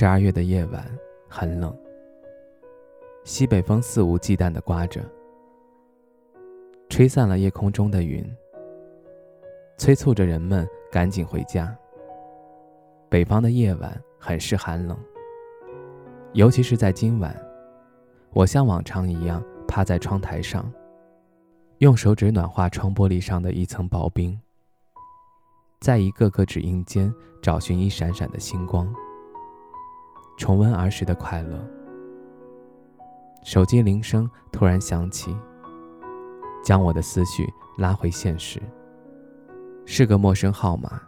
十二月的夜晚很冷，西北风肆无忌惮地刮着，吹散了夜空中的云，催促着人们赶紧回家。北方的夜晚很是寒冷，尤其是在今晚，我像往常一样趴在窗台上，用手指暖化窗玻璃上的一层薄冰，在一个个指印间找寻一闪闪的星光。重温儿时的快乐。手机铃声突然响起，将我的思绪拉回现实。是个陌生号码，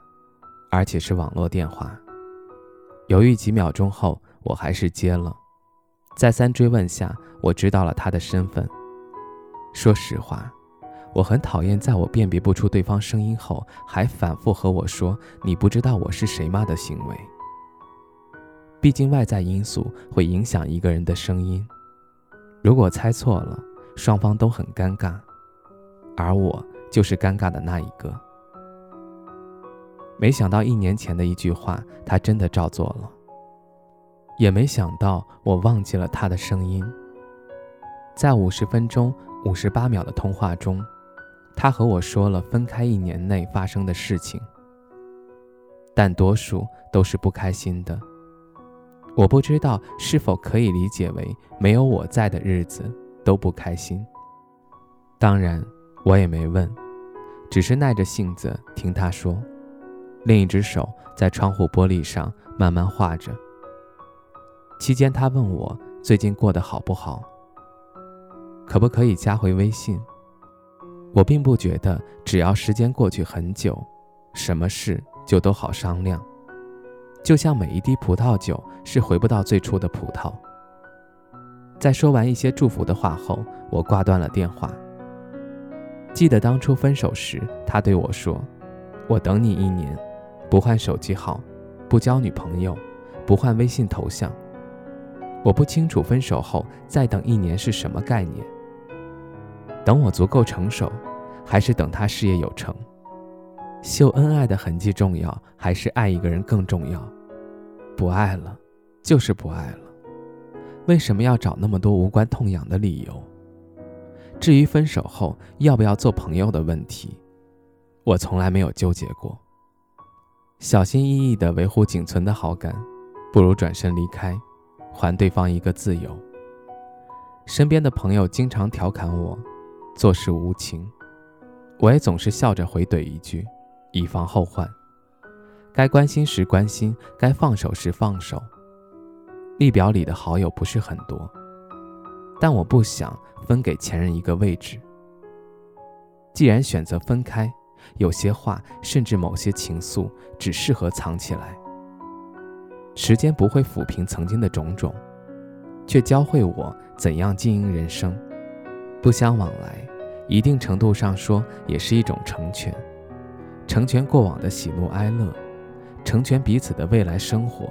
而且是网络电话。犹豫几秒钟后，我还是接了。再三追问下，我知道了他的身份。说实话，我很讨厌在我辨别不出对方声音后，还反复和我说“你不知道我是谁吗”的行为。毕竟外在因素会影响一个人的声音，如果猜错了，双方都很尴尬，而我就是尴尬的那一个。没想到一年前的一句话，他真的照做了，也没想到我忘记了他的声音。在五十分钟五十八秒的通话中，他和我说了分开一年内发生的事情，但多数都是不开心的。我不知道是否可以理解为没有我在的日子都不开心。当然，我也没问，只是耐着性子听他说，另一只手在窗户玻璃上慢慢画着。期间，他问我最近过得好不好，可不可以加回微信。我并不觉得只要时间过去很久，什么事就都好商量。就像每一滴葡萄酒是回不到最初的葡萄。在说完一些祝福的话后，我挂断了电话。记得当初分手时，他对我说：“我等你一年，不换手机号，不交女朋友，不换微信头像。”我不清楚分手后再等一年是什么概念。等我足够成熟，还是等他事业有成？秀恩爱的痕迹重要，还是爱一个人更重要？不爱了，就是不爱了。为什么要找那么多无关痛痒的理由？至于分手后要不要做朋友的问题，我从来没有纠结过。小心翼翼地维护仅存的好感，不如转身离开，还对方一个自由。身边的朋友经常调侃我做事无情，我也总是笑着回怼一句。以防后患，该关心时关心，该放手时放手。列表里的好友不是很多，但我不想分给前任一个位置。既然选择分开，有些话甚至某些情愫只适合藏起来。时间不会抚平曾经的种种，却教会我怎样经营人生。不相往来，一定程度上说，也是一种成全。成全过往的喜怒哀乐，成全彼此的未来生活。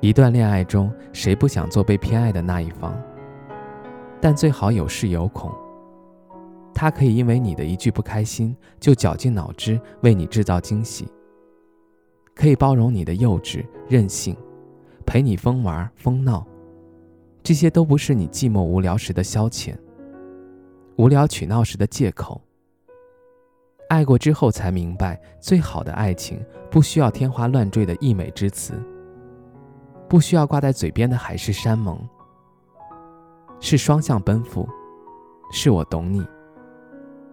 一段恋爱中，谁不想做被偏爱的那一方？但最好有恃有恐。他可以因为你的一句不开心，就绞尽脑汁为你制造惊喜；可以包容你的幼稚任性，陪你疯玩疯闹。这些都不是你寂寞无聊时的消遣，无聊取闹时的借口。爱过之后才明白，最好的爱情不需要天花乱坠的溢美之词，不需要挂在嘴边的海誓山盟，是双向奔赴，是我懂你。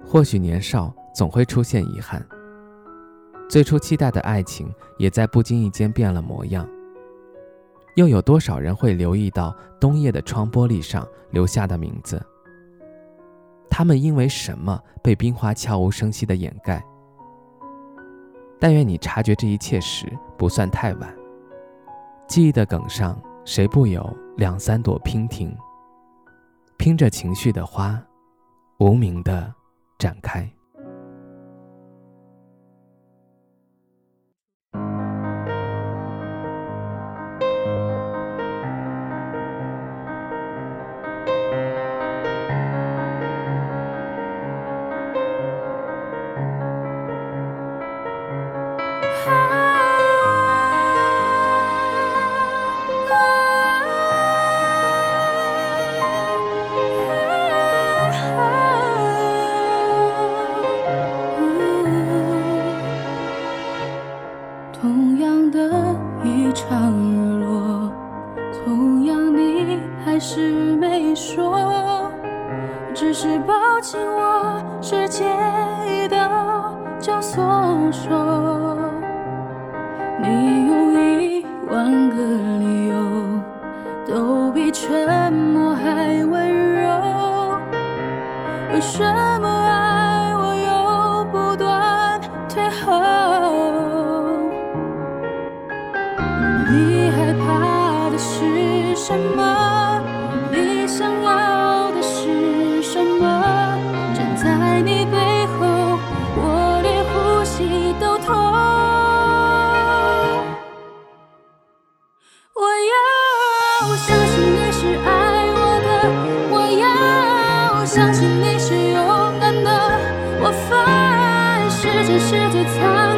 或许年少总会出现遗憾，最初期待的爱情也在不经意间变了模样。又有多少人会留意到冬夜的窗玻璃上留下的名字？他们因为什么被冰花悄无声息的掩盖？但愿你察觉这一切时不算太晚。记忆的梗上谁不有两三朵娉婷？拼着情绪的花无名的展开。同样的一场日落同样你还是没说只是抱紧我时间一到就松手你什么？你想要的是什么？站在你背后，我连呼吸都痛。我要相信你是爱我的，我要相信你是勇敢的，我发誓这世界才。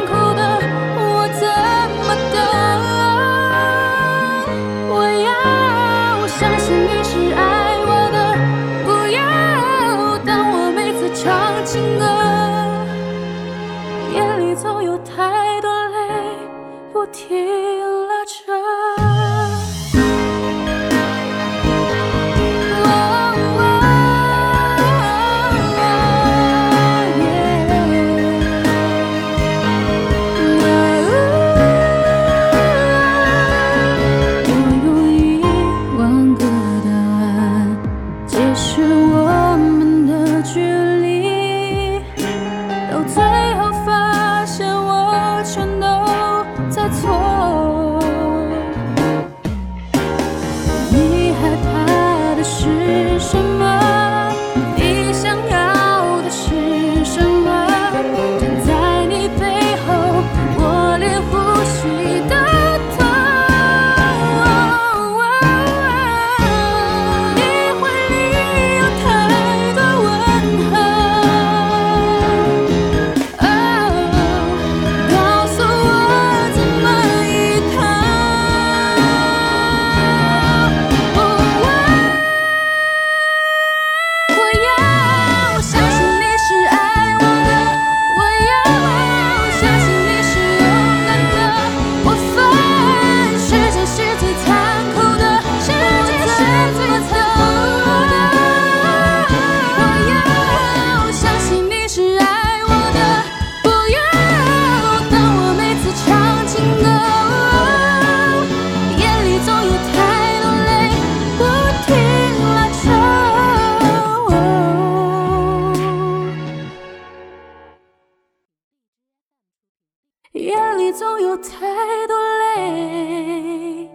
有太多泪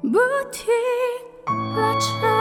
不停拉扯。